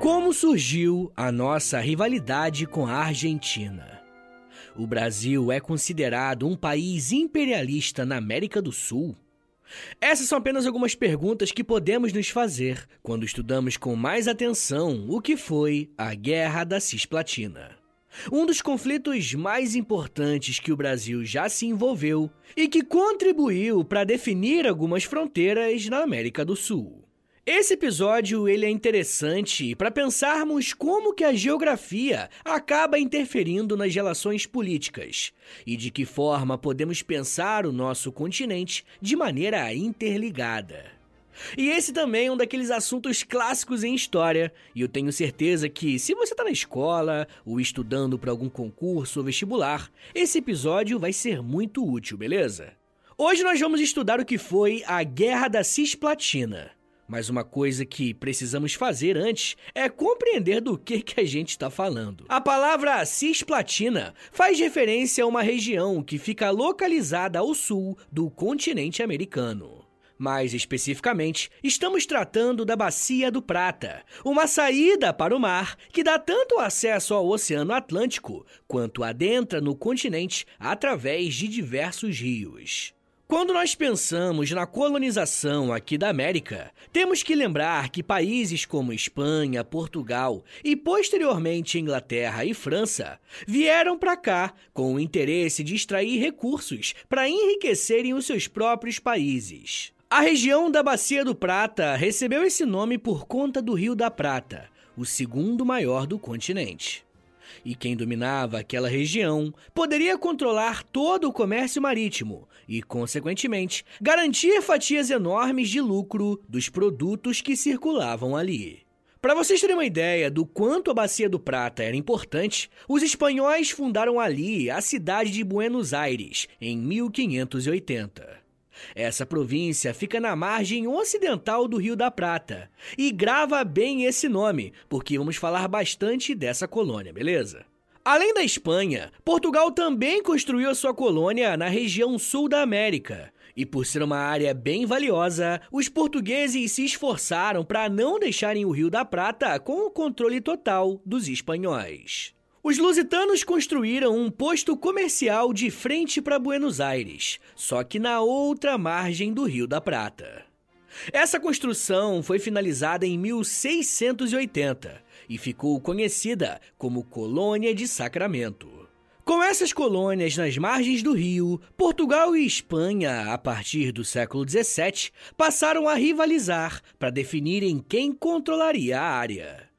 Como surgiu a nossa rivalidade com a Argentina? O Brasil é considerado um país imperialista na América do Sul? Essas são apenas algumas perguntas que podemos nos fazer quando estudamos com mais atenção o que foi a Guerra da Cisplatina. Um dos conflitos mais importantes que o Brasil já se envolveu e que contribuiu para definir algumas fronteiras na América do Sul. Esse episódio ele é interessante para pensarmos como que a geografia acaba interferindo nas relações políticas e de que forma podemos pensar o nosso continente de maneira interligada. E esse também é um daqueles assuntos clássicos em história, e eu tenho certeza que se você está na escola ou estudando para algum concurso ou vestibular, esse episódio vai ser muito útil, beleza? Hoje nós vamos estudar o que foi a Guerra da Cisplatina. Mas uma coisa que precisamos fazer antes é compreender do que, que a gente está falando. A palavra cisplatina faz referência a uma região que fica localizada ao sul do continente americano. Mais especificamente, estamos tratando da Bacia do Prata, uma saída para o mar que dá tanto acesso ao Oceano Atlântico quanto adentra no continente através de diversos rios. Quando nós pensamos na colonização aqui da América, temos que lembrar que países como Espanha, Portugal e posteriormente Inglaterra e França vieram para cá com o interesse de extrair recursos para enriquecerem os seus próprios países. A região da Bacia do Prata recebeu esse nome por conta do Rio da Prata, o segundo maior do continente e quem dominava aquela região poderia controlar todo o comércio marítimo e, consequentemente, garantir fatias enormes de lucro dos produtos que circulavam ali. Para vocês terem uma ideia do quanto a Bacia do Prata era importante, os espanhóis fundaram ali a cidade de Buenos Aires em 1580. Essa província fica na margem ocidental do Rio da Prata. E grava bem esse nome, porque vamos falar bastante dessa colônia, beleza? Além da Espanha, Portugal também construiu a sua colônia na região sul da América. E por ser uma área bem valiosa, os portugueses se esforçaram para não deixarem o Rio da Prata com o controle total dos espanhóis. Os lusitanos construíram um posto comercial de frente para Buenos Aires, só que na outra margem do Rio da Prata. Essa construção foi finalizada em 1680 e ficou conhecida como Colônia de Sacramento. Com essas colônias nas margens do rio, Portugal e Espanha, a partir do século XVII, passaram a rivalizar para definirem quem controlaria a área.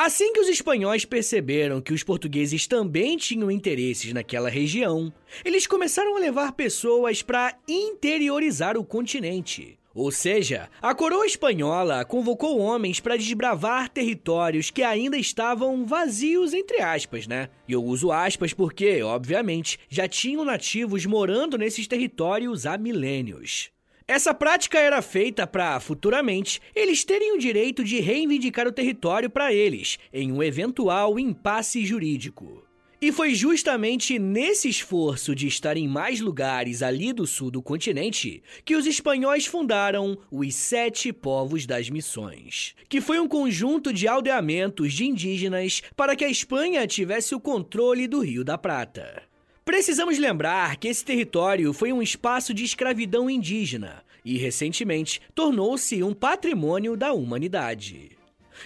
Assim que os espanhóis perceberam que os portugueses também tinham interesses naquela região, eles começaram a levar pessoas para interiorizar o continente. Ou seja, a coroa espanhola convocou homens para desbravar territórios que ainda estavam vazios, entre aspas, né? E eu uso aspas porque, obviamente, já tinham nativos morando nesses territórios há milênios. Essa prática era feita para, futuramente, eles terem o direito de reivindicar o território para eles, em um eventual impasse jurídico. E foi justamente nesse esforço de estar em mais lugares ali do sul do continente que os espanhóis fundaram os Sete Povos das Missões, que foi um conjunto de aldeamentos de indígenas para que a Espanha tivesse o controle do Rio da Prata. Precisamos lembrar que esse território foi um espaço de escravidão indígena e, recentemente, tornou-se um patrimônio da humanidade.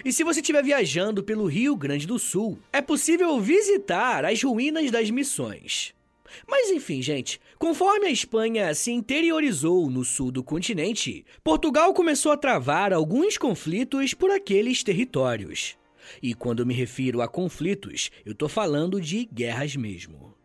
E se você estiver viajando pelo Rio Grande do Sul, é possível visitar as ruínas das missões. Mas enfim, gente, conforme a Espanha se interiorizou no sul do continente, Portugal começou a travar alguns conflitos por aqueles territórios. E quando me refiro a conflitos, eu tô falando de guerras mesmo.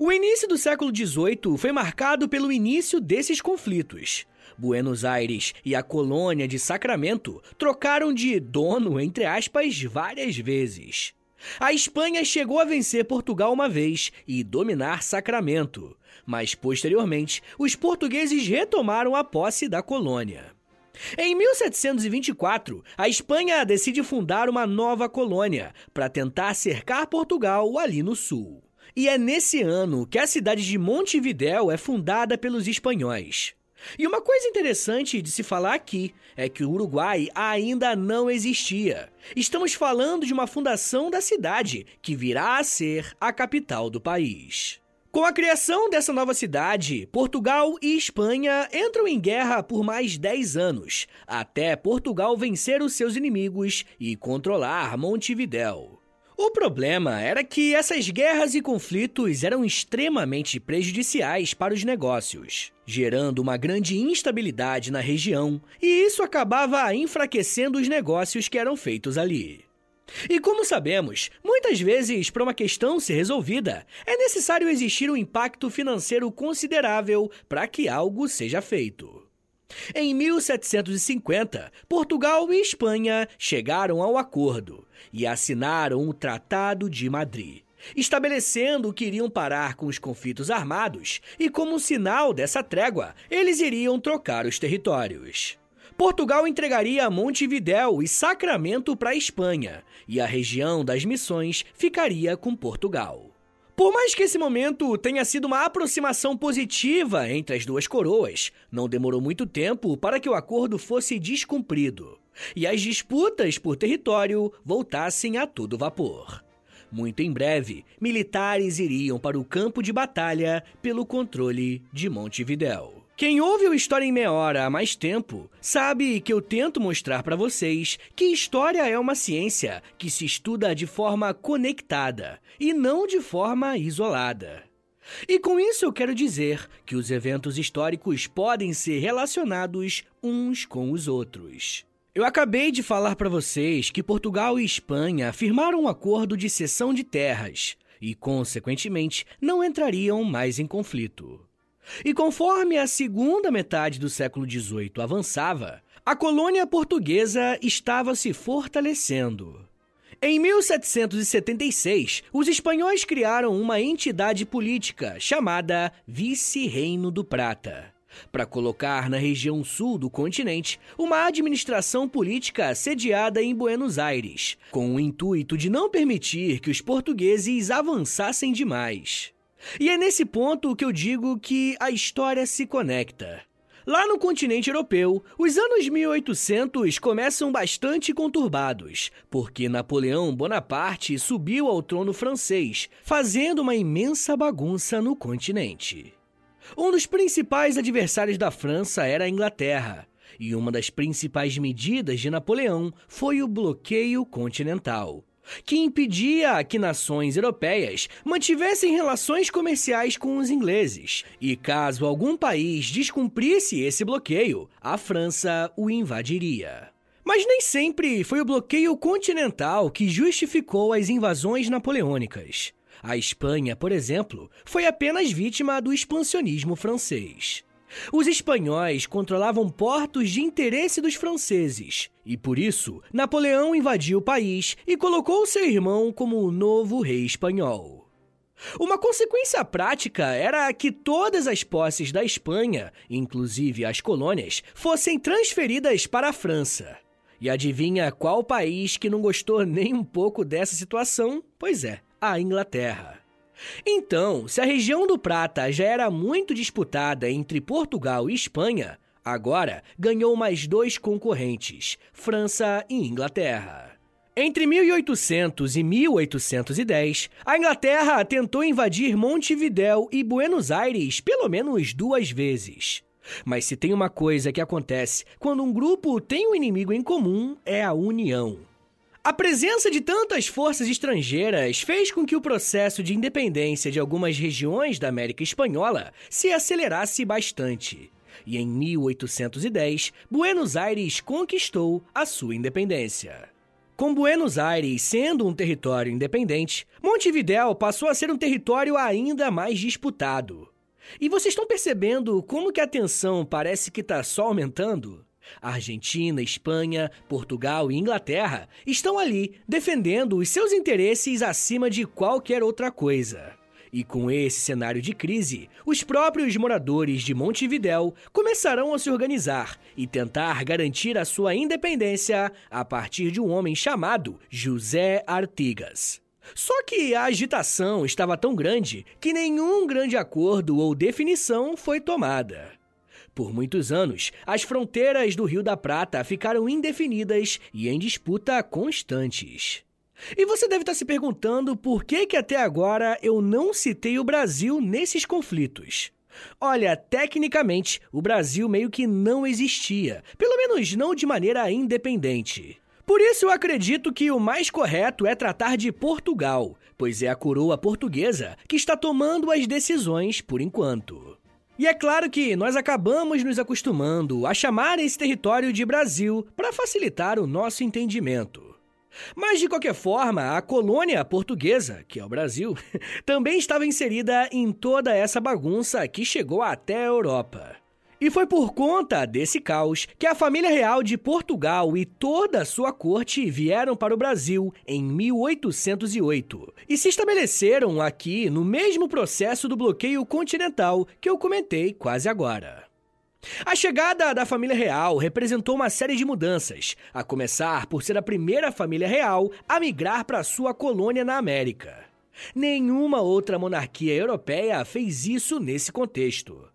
O início do século XVIII foi marcado pelo início desses conflitos. Buenos Aires e a colônia de Sacramento trocaram de dono, entre aspas, várias vezes. A Espanha chegou a vencer Portugal uma vez e dominar Sacramento, mas posteriormente os portugueses retomaram a posse da colônia. Em 1724, a Espanha decide fundar uma nova colônia para tentar cercar Portugal ali no sul. E é nesse ano que a cidade de Montevidéu é fundada pelos espanhóis. E uma coisa interessante de se falar aqui é que o Uruguai ainda não existia. Estamos falando de uma fundação da cidade que virá a ser a capital do país. Com a criação dessa nova cidade, Portugal e Espanha entram em guerra por mais 10 anos, até Portugal vencer os seus inimigos e controlar Montevidéu. O problema era que essas guerras e conflitos eram extremamente prejudiciais para os negócios, gerando uma grande instabilidade na região, e isso acabava enfraquecendo os negócios que eram feitos ali. E como sabemos, muitas vezes, para uma questão ser resolvida, é necessário existir um impacto financeiro considerável para que algo seja feito. Em 1750, Portugal e Espanha chegaram ao acordo e assinaram o Tratado de Madrid, estabelecendo que iriam parar com os conflitos armados e, como sinal dessa trégua, eles iriam trocar os territórios. Portugal entregaria Montevidéu e Sacramento para a Espanha, e a região das Missões ficaria com Portugal. Por mais que esse momento tenha sido uma aproximação positiva entre as duas coroas, não demorou muito tempo para que o acordo fosse descumprido e as disputas por território voltassem a todo vapor. Muito em breve, militares iriam para o campo de batalha pelo controle de Montevidéu. Quem ouve o História em Meia Hora há mais tempo sabe que eu tento mostrar para vocês que história é uma ciência que se estuda de forma conectada e não de forma isolada. E com isso eu quero dizer que os eventos históricos podem ser relacionados uns com os outros. Eu acabei de falar para vocês que Portugal e Espanha firmaram um acordo de cessão de terras e, consequentemente, não entrariam mais em conflito. E conforme a segunda metade do século XVIII avançava, a colônia portuguesa estava se fortalecendo. Em 1776, os espanhóis criaram uma entidade política chamada Vice-Reino do Prata, para colocar na região sul do continente uma administração política sediada em Buenos Aires, com o intuito de não permitir que os portugueses avançassem demais. E é nesse ponto que eu digo que a história se conecta. Lá no continente europeu, os anos 1800 começam bastante conturbados, porque Napoleão Bonaparte subiu ao trono francês, fazendo uma imensa bagunça no continente. Um dos principais adversários da França era a Inglaterra, e uma das principais medidas de Napoleão foi o bloqueio continental que impedia que nações europeias mantivessem relações comerciais com os ingleses. E caso algum país descumprisse esse bloqueio, a França o invadiria. Mas nem sempre foi o bloqueio continental que justificou as invasões napoleônicas. A Espanha, por exemplo, foi apenas vítima do expansionismo francês. Os espanhóis controlavam portos de interesse dos franceses, e por isso Napoleão invadiu o país e colocou seu irmão como o novo rei espanhol. Uma consequência prática era que todas as posses da Espanha, inclusive as colônias, fossem transferidas para a França. E adivinha qual país que não gostou nem um pouco dessa situação? Pois é, a Inglaterra. Então, se a região do Prata já era muito disputada entre Portugal e Espanha, agora ganhou mais dois concorrentes, França e Inglaterra. Entre 1800 e 1810, a Inglaterra tentou invadir Montevidéu e Buenos Aires pelo menos duas vezes. Mas se tem uma coisa que acontece quando um grupo tem um inimigo em comum, é a união. A presença de tantas forças estrangeiras fez com que o processo de independência de algumas regiões da América Espanhola se acelerasse bastante. E em 1810, Buenos Aires conquistou a sua independência. Com Buenos Aires sendo um território independente, Montevidéu passou a ser um território ainda mais disputado. E vocês estão percebendo como que a tensão parece que está só aumentando? Argentina, Espanha, Portugal e Inglaterra estão ali defendendo os seus interesses acima de qualquer outra coisa. E com esse cenário de crise, os próprios moradores de Montevidéu começarão a se organizar e tentar garantir a sua independência a partir de um homem chamado José Artigas. Só que a agitação estava tão grande que nenhum grande acordo ou definição foi tomada. Por muitos anos, as fronteiras do Rio da Prata ficaram indefinidas e em disputa constantes. E você deve estar se perguntando por que, que até agora eu não citei o Brasil nesses conflitos. Olha, tecnicamente, o Brasil meio que não existia, pelo menos não de maneira independente. Por isso eu acredito que o mais correto é tratar de Portugal, pois é a coroa portuguesa que está tomando as decisões por enquanto. E é claro que nós acabamos nos acostumando a chamar esse território de Brasil para facilitar o nosso entendimento. Mas, de qualquer forma, a colônia portuguesa, que é o Brasil, também estava inserida em toda essa bagunça que chegou até a Europa. E foi por conta desse caos que a família real de Portugal e toda a sua corte vieram para o Brasil em 1808 e se estabeleceram aqui no mesmo processo do bloqueio continental que eu comentei quase agora. A chegada da família real representou uma série de mudanças, a começar por ser a primeira família real a migrar para sua colônia na América. Nenhuma outra monarquia europeia fez isso nesse contexto.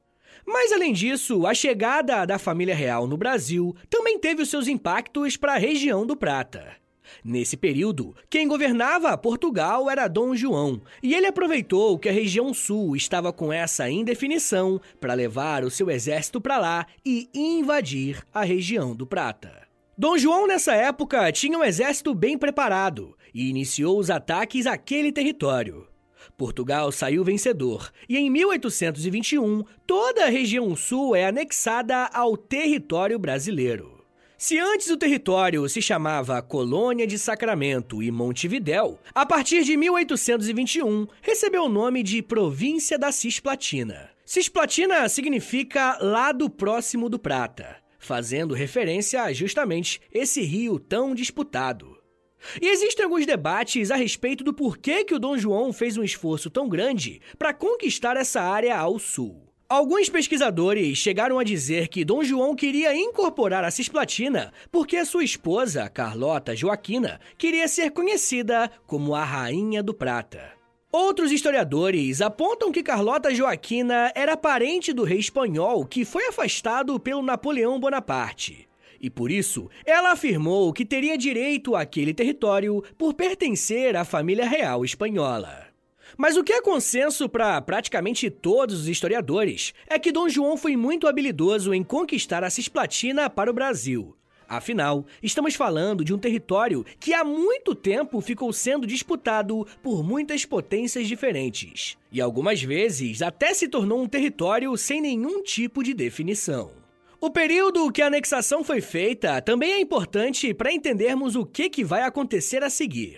Mas além disso, a chegada da família real no Brasil também teve os seus impactos para a região do Prata. Nesse período, quem governava Portugal era Dom João, e ele aproveitou que a região sul estava com essa indefinição para levar o seu exército para lá e invadir a região do Prata. Dom João, nessa época, tinha um exército bem preparado e iniciou os ataques àquele território. Portugal saiu vencedor e em 1821 toda a região sul é anexada ao território brasileiro. Se antes o território se chamava Colônia de Sacramento e Montevidéu, a partir de 1821 recebeu o nome de Província da Cisplatina. Cisplatina significa lado próximo do Prata, fazendo referência a justamente esse rio tão disputado. E existem alguns debates a respeito do porquê que o Dom João fez um esforço tão grande para conquistar essa área ao sul. Alguns pesquisadores chegaram a dizer que Dom João queria incorporar a Cisplatina porque sua esposa, Carlota Joaquina, queria ser conhecida como a Rainha do Prata. Outros historiadores apontam que Carlota Joaquina era parente do rei espanhol que foi afastado pelo Napoleão Bonaparte. E por isso, ela afirmou que teria direito àquele território por pertencer à família real espanhola. Mas o que é consenso para praticamente todos os historiadores é que Dom João foi muito habilidoso em conquistar a Cisplatina para o Brasil. Afinal, estamos falando de um território que há muito tempo ficou sendo disputado por muitas potências diferentes, e algumas vezes até se tornou um território sem nenhum tipo de definição. O período que a anexação foi feita também é importante para entendermos o que, que vai acontecer a seguir.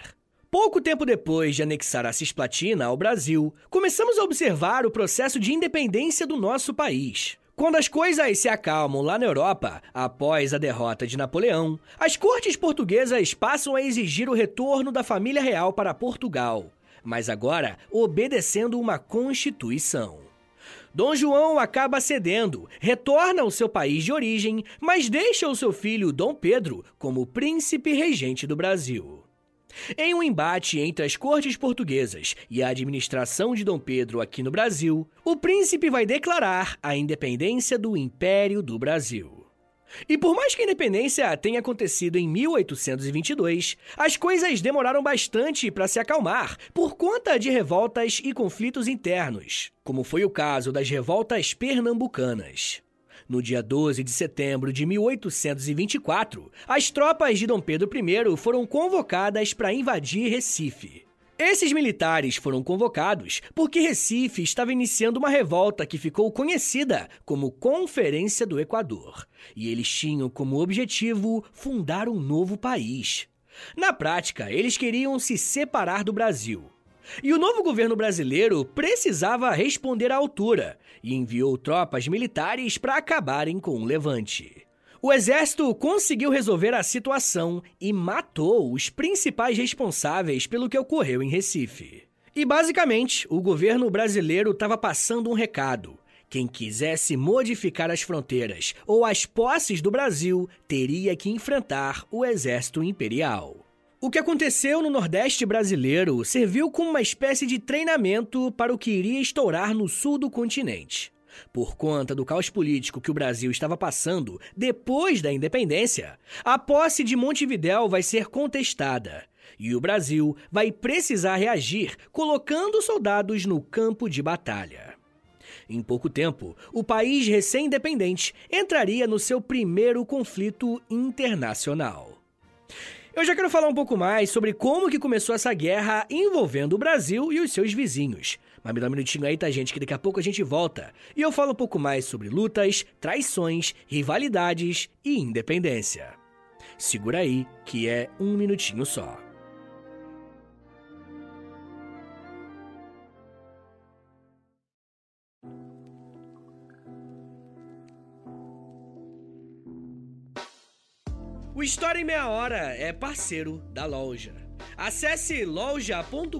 Pouco tempo depois de anexar a Cisplatina ao Brasil, começamos a observar o processo de independência do nosso país. Quando as coisas se acalmam lá na Europa, após a derrota de Napoleão, as cortes portuguesas passam a exigir o retorno da família real para Portugal, mas agora obedecendo uma constituição. Dom João acaba cedendo, retorna ao seu país de origem, mas deixa o seu filho Dom Pedro como príncipe regente do Brasil. Em um embate entre as cortes portuguesas e a administração de Dom Pedro aqui no Brasil, o príncipe vai declarar a independência do Império do Brasil. E por mais que a independência tenha acontecido em 1822, as coisas demoraram bastante para se acalmar por conta de revoltas e conflitos internos, como foi o caso das revoltas pernambucanas. No dia 12 de setembro de 1824, as tropas de Dom Pedro I foram convocadas para invadir Recife. Esses militares foram convocados porque Recife estava iniciando uma revolta que ficou conhecida como Conferência do Equador, e eles tinham como objetivo fundar um novo país. Na prática, eles queriam se separar do Brasil. E o novo governo brasileiro precisava responder à altura e enviou tropas militares para acabarem com o levante. O exército conseguiu resolver a situação e matou os principais responsáveis pelo que ocorreu em Recife. E basicamente, o governo brasileiro estava passando um recado. Quem quisesse modificar as fronteiras ou as posses do Brasil teria que enfrentar o exército imperial. O que aconteceu no Nordeste brasileiro serviu como uma espécie de treinamento para o que iria estourar no sul do continente. Por conta do caos político que o Brasil estava passando depois da independência, a posse de Montevidéu vai ser contestada e o Brasil vai precisar reagir colocando soldados no campo de batalha. Em pouco tempo, o país recém-independente entraria no seu primeiro conflito internacional. Eu já quero falar um pouco mais sobre como que começou essa guerra envolvendo o Brasil e os seus vizinhos. Mas me dá um minutinho aí, tá, gente, que daqui a pouco a gente volta. E eu falo um pouco mais sobre lutas, traições, rivalidades e independência. Segura aí, que é um minutinho só. O História em Meia Hora é parceiro da loja. Acesse loja.com.br,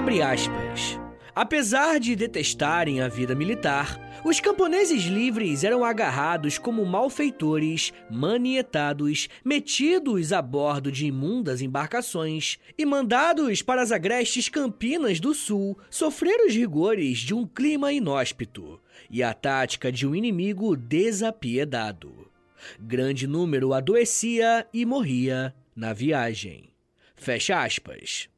Abre aspas. Apesar de detestarem a vida militar, os camponeses livres eram agarrados como malfeitores, manietados, metidos a bordo de imundas embarcações e mandados para as agrestes Campinas do Sul sofrer os rigores de um clima inóspito e a tática de um inimigo desapiedado. Grande número adoecia e morria na viagem. Fecha aspas.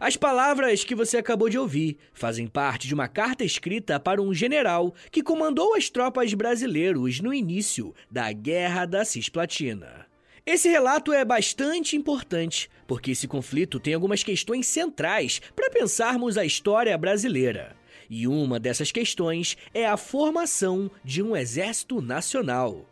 As palavras que você acabou de ouvir fazem parte de uma carta escrita para um general que comandou as tropas brasileiros no início da Guerra da Cisplatina. Esse relato é bastante importante, porque esse conflito tem algumas questões centrais para pensarmos a história brasileira. E uma dessas questões é a formação de um exército nacional.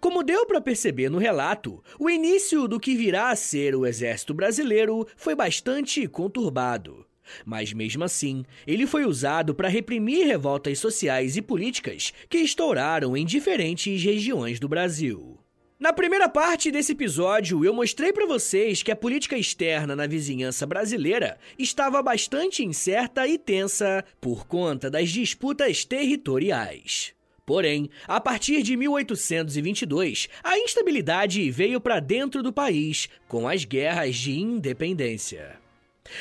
Como deu para perceber no relato, o início do que virá a ser o exército brasileiro foi bastante conturbado. Mas mesmo assim, ele foi usado para reprimir revoltas sociais e políticas que estouraram em diferentes regiões do Brasil. Na primeira parte desse episódio, eu mostrei para vocês que a política externa na vizinhança brasileira estava bastante incerta e tensa por conta das disputas territoriais. Porém, a partir de 1822, a instabilidade veio para dentro do país com as guerras de independência.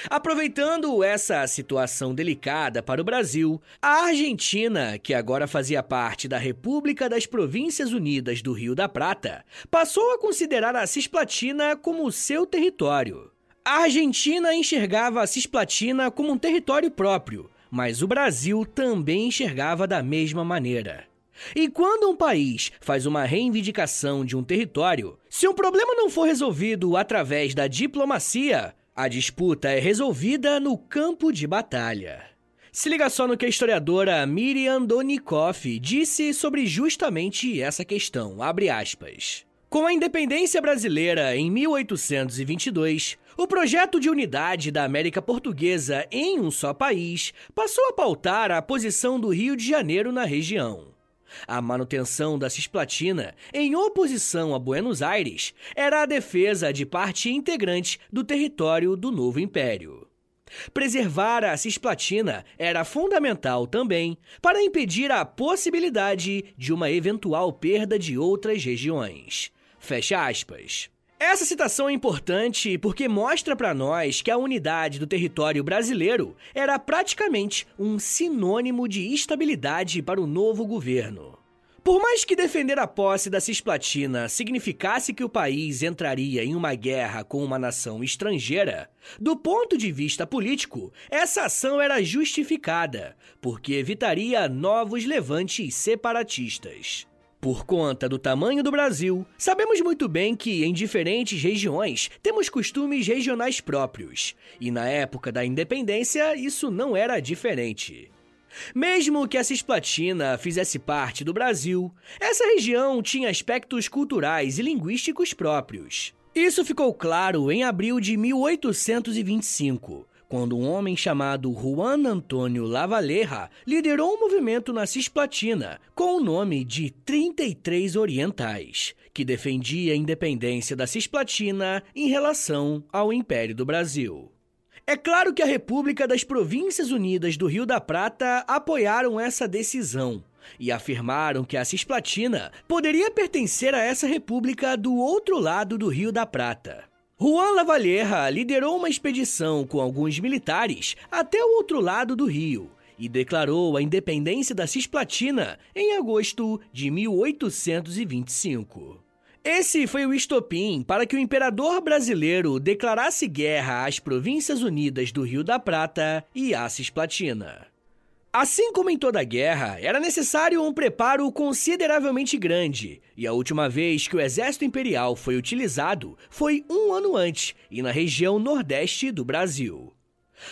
Aproveitando essa situação delicada para o Brasil, a Argentina, que agora fazia parte da República das Províncias Unidas do Rio da Prata, passou a considerar a Cisplatina como seu território. A Argentina enxergava a Cisplatina como um território próprio, mas o Brasil também enxergava da mesma maneira. E quando um país faz uma reivindicação de um território, se um problema não for resolvido através da diplomacia, a disputa é resolvida no campo de batalha. Se liga só no que a historiadora Miriam Donikoff disse sobre justamente essa questão, abre aspas. Com a independência brasileira em 1822, o projeto de unidade da América Portuguesa em um só país passou a pautar a posição do Rio de Janeiro na região. A manutenção da Cisplatina, em oposição a Buenos Aires, era a defesa de parte integrante do território do novo império. Preservar a cisplatina era fundamental também para impedir a possibilidade de uma eventual perda de outras regiões. Fecha aspas. Essa citação é importante porque mostra para nós que a unidade do território brasileiro era praticamente um sinônimo de estabilidade para o novo governo. Por mais que defender a posse da Cisplatina significasse que o país entraria em uma guerra com uma nação estrangeira, do ponto de vista político, essa ação era justificada, porque evitaria novos levantes separatistas. Por conta do tamanho do Brasil, sabemos muito bem que em diferentes regiões temos costumes regionais próprios, e na época da independência isso não era diferente. Mesmo que a Cisplatina fizesse parte do Brasil, essa região tinha aspectos culturais e linguísticos próprios. Isso ficou claro em abril de 1825, quando um homem chamado Juan Antônio Lavalleja liderou um movimento na Cisplatina com o nome de 33 Orientais, que defendia a independência da Cisplatina em relação ao Império do Brasil. É claro que a República das Províncias Unidas do Rio da Prata apoiaram essa decisão e afirmaram que a Cisplatina poderia pertencer a essa república do outro lado do Rio da Prata. Juan Lavalleja liderou uma expedição com alguns militares até o outro lado do rio e declarou a independência da Cisplatina em agosto de 1825. Esse foi o estopim para que o imperador brasileiro declarasse guerra às Províncias Unidas do Rio da Prata e à Cisplatina. Assim como em toda guerra, era necessário um preparo consideravelmente grande, e a última vez que o exército imperial foi utilizado foi um ano antes e na região nordeste do Brasil.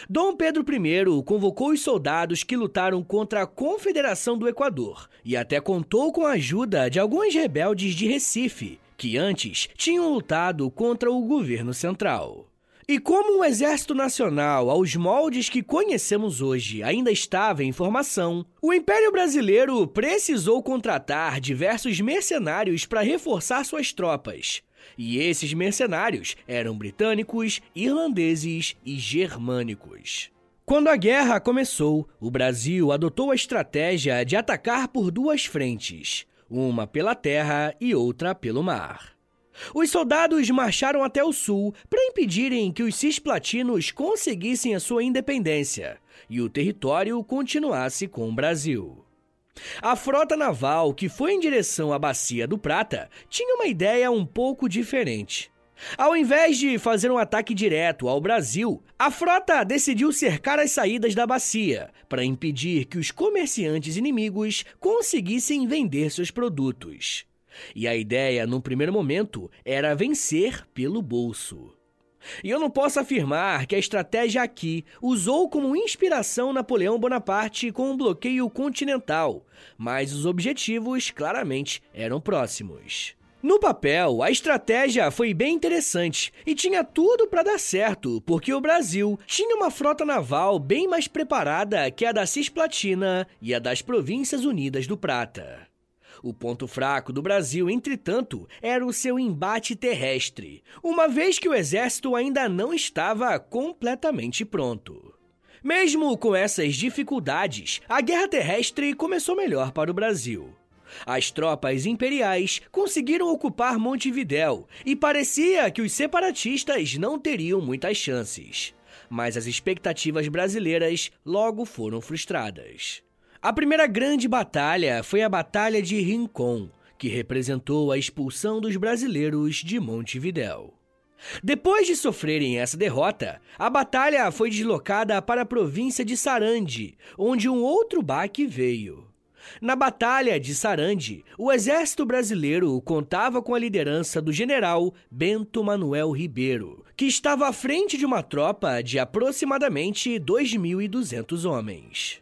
Dom Pedro I convocou os soldados que lutaram contra a Confederação do Equador e até contou com a ajuda de alguns rebeldes de Recife, que antes tinham lutado contra o governo central. E como o Exército Nacional, aos moldes que conhecemos hoje, ainda estava em formação, o Império Brasileiro precisou contratar diversos mercenários para reforçar suas tropas, e esses mercenários eram britânicos, irlandeses e germânicos. Quando a guerra começou, o Brasil adotou a estratégia de atacar por duas frentes, uma pela terra e outra pelo mar. Os soldados marcharam até o sul para impedirem que os cisplatinos conseguissem a sua independência e o território continuasse com o Brasil. A frota naval, que foi em direção à Bacia do Prata, tinha uma ideia um pouco diferente. Ao invés de fazer um ataque direto ao Brasil, a frota decidiu cercar as saídas da bacia para impedir que os comerciantes inimigos conseguissem vender seus produtos. E a ideia, num primeiro momento, era vencer pelo bolso. E eu não posso afirmar que a estratégia aqui usou como inspiração Napoleão Bonaparte com o um bloqueio continental, mas os objetivos claramente eram próximos. No papel, a estratégia foi bem interessante e tinha tudo para dar certo, porque o Brasil tinha uma frota naval bem mais preparada que a da Cisplatina e a das Províncias Unidas do Prata. O ponto fraco do Brasil, entretanto, era o seu embate terrestre, uma vez que o exército ainda não estava completamente pronto. Mesmo com essas dificuldades, a guerra terrestre começou melhor para o Brasil. As tropas imperiais conseguiram ocupar Montevidéu e parecia que os separatistas não teriam muitas chances. Mas as expectativas brasileiras logo foram frustradas. A primeira grande batalha foi a Batalha de Rincon, que representou a expulsão dos brasileiros de Montevidéu. Depois de sofrerem essa derrota, a batalha foi deslocada para a província de Sarandi, onde um outro baque veio. Na Batalha de Sarandi, o exército brasileiro contava com a liderança do general Bento Manuel Ribeiro, que estava à frente de uma tropa de aproximadamente 2.200 homens.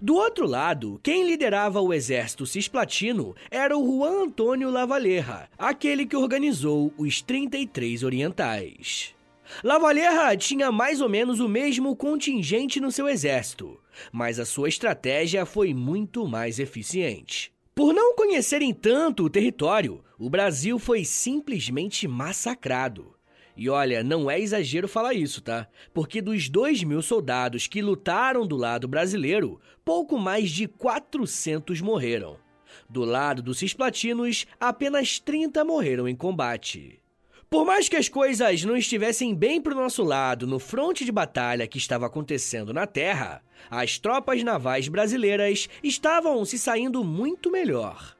Do outro lado, quem liderava o exército cisplatino era o Juan Antônio Lavalleja, aquele que organizou os 33 orientais. Lavalleja tinha mais ou menos o mesmo contingente no seu exército, mas a sua estratégia foi muito mais eficiente. Por não conhecerem tanto o território, o Brasil foi simplesmente massacrado. E olha, não é exagero falar isso, tá? Porque dos 2 mil soldados que lutaram do lado brasileiro, pouco mais de 400 morreram. Do lado dos cisplatinos, apenas 30 morreram em combate. Por mais que as coisas não estivessem bem para o nosso lado no fronte de batalha que estava acontecendo na Terra, as tropas navais brasileiras estavam se saindo muito melhor.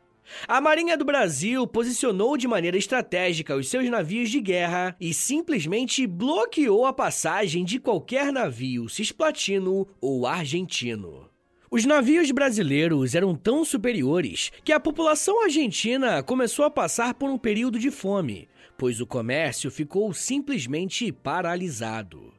A Marinha do Brasil posicionou de maneira estratégica os seus navios de guerra e simplesmente bloqueou a passagem de qualquer navio cisplatino ou argentino. Os navios brasileiros eram tão superiores que a população argentina começou a passar por um período de fome, pois o comércio ficou simplesmente paralisado.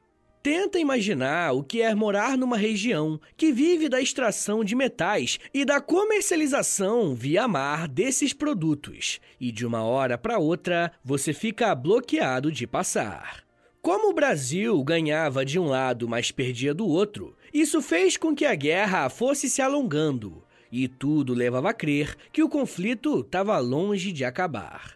Tenta imaginar o que é morar numa região que vive da extração de metais e da comercialização via mar desses produtos, e de uma hora para outra você fica bloqueado de passar. Como o Brasil ganhava de um lado, mas perdia do outro, isso fez com que a guerra fosse se alongando, e tudo levava a crer que o conflito estava longe de acabar.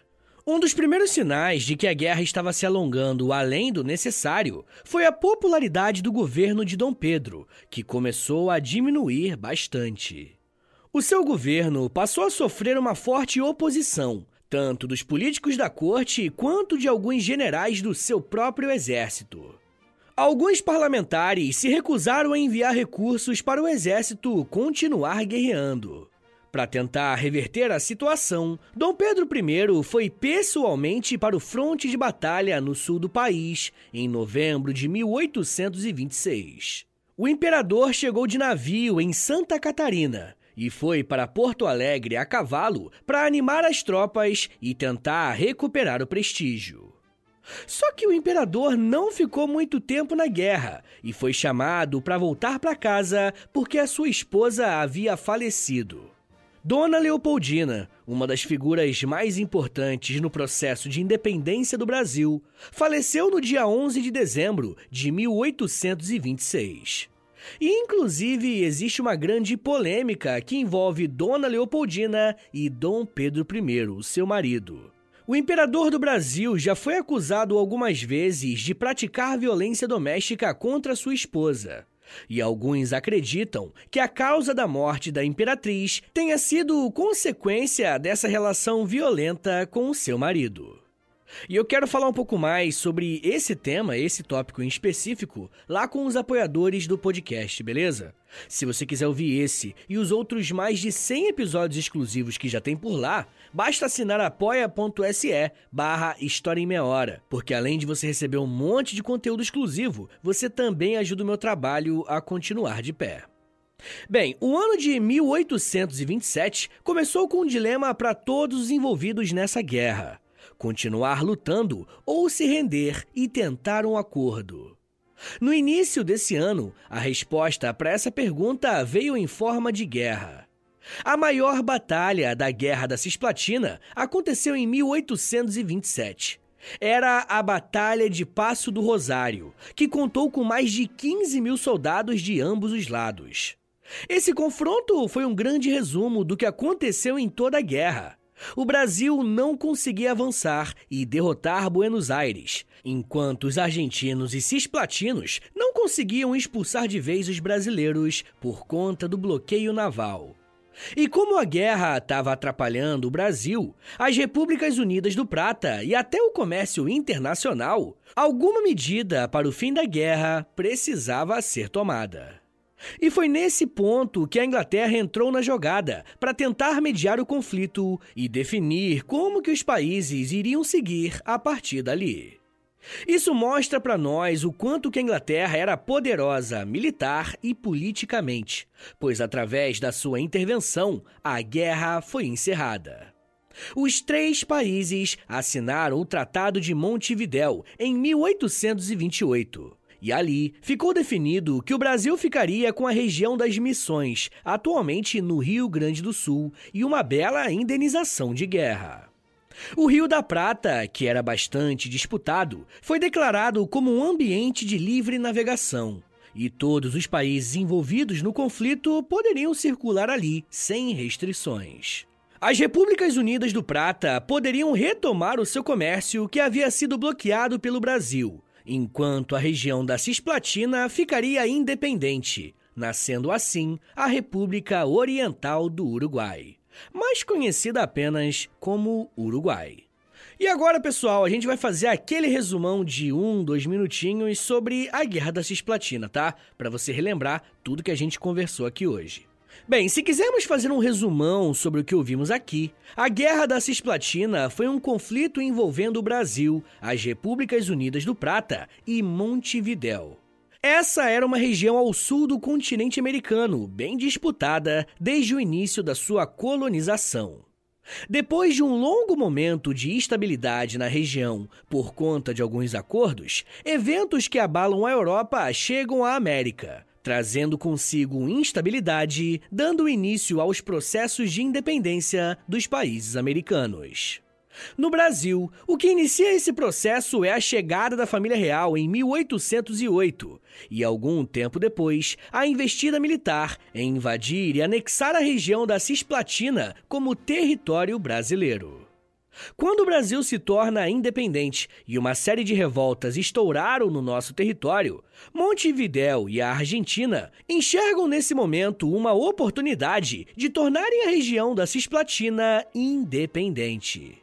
Um dos primeiros sinais de que a guerra estava se alongando além do necessário foi a popularidade do governo de Dom Pedro, que começou a diminuir bastante. O seu governo passou a sofrer uma forte oposição, tanto dos políticos da corte quanto de alguns generais do seu próprio exército. Alguns parlamentares se recusaram a enviar recursos para o exército continuar guerreando. Para tentar reverter a situação, Dom Pedro I foi pessoalmente para o fronte de batalha no sul do país em novembro de 1826. O imperador chegou de navio em Santa Catarina e foi para Porto Alegre a cavalo para animar as tropas e tentar recuperar o prestígio. Só que o imperador não ficou muito tempo na guerra e foi chamado para voltar para casa porque a sua esposa havia falecido. Dona Leopoldina, uma das figuras mais importantes no processo de independência do Brasil, faleceu no dia 11 de dezembro de 1826. E, inclusive, existe uma grande polêmica que envolve Dona Leopoldina e Dom Pedro I, seu marido. O imperador do Brasil já foi acusado algumas vezes de praticar violência doméstica contra sua esposa. E alguns acreditam que a causa da morte da imperatriz tenha sido consequência dessa relação violenta com o seu marido. E eu quero falar um pouco mais sobre esse tema, esse tópico em específico, lá com os apoiadores do podcast, beleza? Se você quiser ouvir esse e os outros mais de 100 episódios exclusivos que já tem por lá, basta assinar apoia.se barra História em Meia Hora, porque além de você receber um monte de conteúdo exclusivo, você também ajuda o meu trabalho a continuar de pé. Bem, o ano de 1827 começou com um dilema para todos os envolvidos nessa guerra: continuar lutando ou se render e tentar um acordo. No início desse ano, a resposta para essa pergunta veio em forma de guerra. A maior batalha da Guerra da Cisplatina aconteceu em 1827. Era a Batalha de Passo do Rosário, que contou com mais de 15 mil soldados de ambos os lados. Esse confronto foi um grande resumo do que aconteceu em toda a guerra. O Brasil não conseguia avançar e derrotar Buenos Aires, enquanto os argentinos e cisplatinos não conseguiam expulsar de vez os brasileiros por conta do bloqueio naval. E como a guerra estava atrapalhando o Brasil, as Repúblicas Unidas do Prata e até o comércio internacional, alguma medida para o fim da guerra precisava ser tomada. E foi nesse ponto que a Inglaterra entrou na jogada para tentar mediar o conflito e definir como que os países iriam seguir a partir dali. Isso mostra para nós o quanto que a Inglaterra era poderosa militar e politicamente, pois através da sua intervenção a guerra foi encerrada. Os três países assinaram o Tratado de Montevidéu em 1828. E ali ficou definido que o Brasil ficaria com a região das Missões, atualmente no Rio Grande do Sul, e uma bela indenização de guerra. O Rio da Prata, que era bastante disputado, foi declarado como um ambiente de livre navegação. E todos os países envolvidos no conflito poderiam circular ali sem restrições. As Repúblicas Unidas do Prata poderiam retomar o seu comércio que havia sido bloqueado pelo Brasil, enquanto a região da Cisplatina ficaria independente, nascendo assim a República Oriental do Uruguai, mais conhecida apenas como Uruguai. E agora, pessoal, a gente vai fazer aquele resumão de um, dois minutinhos sobre a Guerra da Cisplatina, tá? Para você relembrar tudo que a gente conversou aqui hoje. Bem, se quisermos fazer um resumão sobre o que ouvimos aqui, a Guerra da Cisplatina foi um conflito envolvendo o Brasil, as Repúblicas Unidas do Prata e Montevidéu. Essa era uma região ao sul do continente americano, bem disputada desde o início da sua colonização. Depois de um longo momento de instabilidade na região por conta de alguns acordos, eventos que abalam a Europa chegam à América, trazendo consigo instabilidade, dando início aos processos de independência dos países americanos. No Brasil, o que inicia esse processo é a chegada da família real em 1808 e, algum tempo depois, a investida militar em invadir e anexar a região da Cisplatina como território brasileiro. Quando o Brasil se torna independente e uma série de revoltas estouraram no nosso território, Montevidéu e a Argentina enxergam nesse momento uma oportunidade de tornarem a região da Cisplatina independente.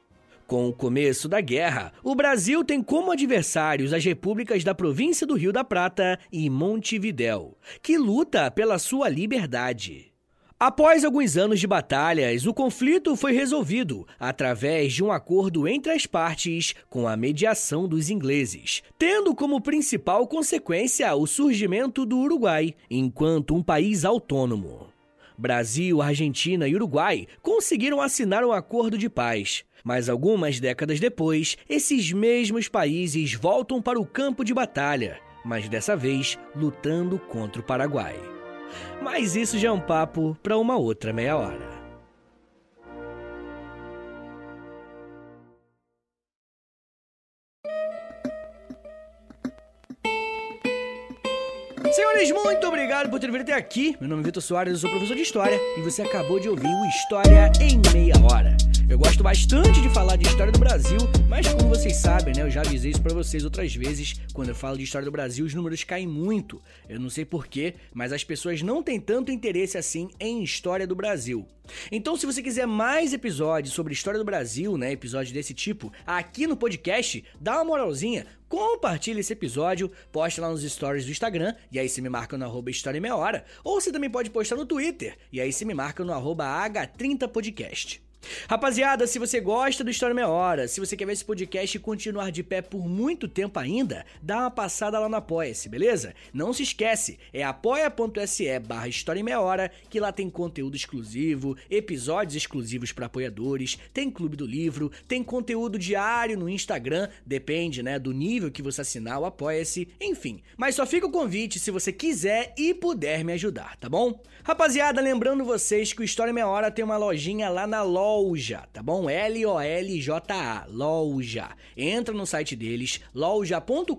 Com o começo da guerra, o Brasil tem como adversários as repúblicas da província do Rio da Prata e Montevidéu, que luta pela sua liberdade. Após alguns anos de batalhas, o conflito foi resolvido através de um acordo entre as partes com a mediação dos ingleses, tendo como principal consequência o surgimento do Uruguai enquanto um país autônomo. Brasil, Argentina e Uruguai conseguiram assinar um acordo de paz, mas algumas décadas depois, esses mesmos países voltam para o campo de batalha, mas dessa vez lutando contra o Paraguai. Mas isso já é um papo para uma outra meia hora. Senhores, muito obrigado por ter vindo até aqui. Meu nome é Vitor Soares, eu sou professor de História e você acabou de ouvir o História em Meia Hora. Eu gosto bastante de falar de história do Brasil, mas como vocês sabem, né, eu já avisei isso para vocês outras vezes, quando eu falo de história do Brasil, os números caem muito. Eu não sei porquê, mas as pessoas não têm tanto interesse assim em história do Brasil. Então, se você quiser mais episódios sobre história do Brasil, né, episódios desse tipo, aqui no podcast, dá uma moralzinha, compartilha esse episódio, posta lá nos stories do Instagram, e aí você me marca no arroba História Meia Hora, ou você também pode postar no Twitter, e aí você me marca no arroba H30podcast. Rapaziada, se você gosta do História Meia Hora, se você quer ver esse podcast continuar de pé por muito tempo ainda, dá uma passada lá no Apoia-se, beleza? Não se esquece, é apoia.se barra História Meia Hora, que lá tem conteúdo exclusivo, episódios exclusivos para apoiadores, tem Clube do Livro, tem conteúdo diário no Instagram, depende, né, do nível que você assinar o Apoia-se, enfim. Mas só fica o convite se você quiser e puder me ajudar, tá bom? Rapaziada, lembrando vocês que o História Meia Hora tem uma lojinha lá na Loja, tá bom? L-O-L-J-A, Loja. Entra no site deles, loja.com.br,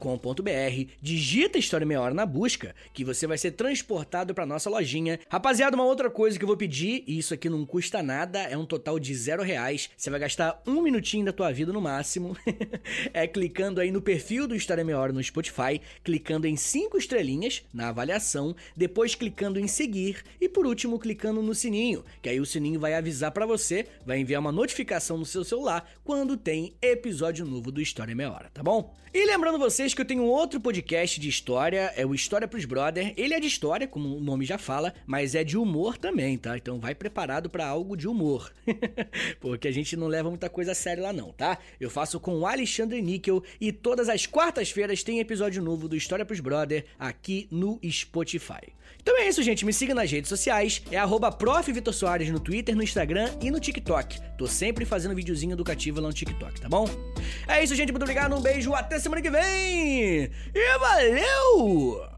digita História Meia Hora na busca, que você vai ser transportado pra nossa lojinha. Rapaziada, uma outra coisa que eu vou pedir, e isso aqui não custa nada, é um total de zero reais. Você vai gastar um minutinho da tua vida no máximo. é clicando aí no perfil do História Meia Hora no Spotify, clicando em cinco estrelinhas na avaliação, depois clicando em seguir e por último clicando no sininho, que aí o sininho vai avisar para você vai enviar uma notificação no seu celular quando tem episódio novo do História Meia Hora, tá bom? E lembrando vocês que eu tenho outro podcast de história, é o História pros Brother. Ele é de história, como o nome já fala, mas é de humor também, tá? Então vai preparado para algo de humor. Porque a gente não leva muita coisa a sério lá não, tá? Eu faço com o Alexandre Níquel e todas as quartas-feiras tem episódio novo do História pros Brother aqui no Spotify. Então é isso, gente. Me siga nas redes sociais. É arroba no Twitter, no Instagram e no TikTok. Tô sempre fazendo videozinho educativo lá no TikTok, tá bom? É isso, gente. Muito obrigado. Um beijo. Até semana que vem. E valeu!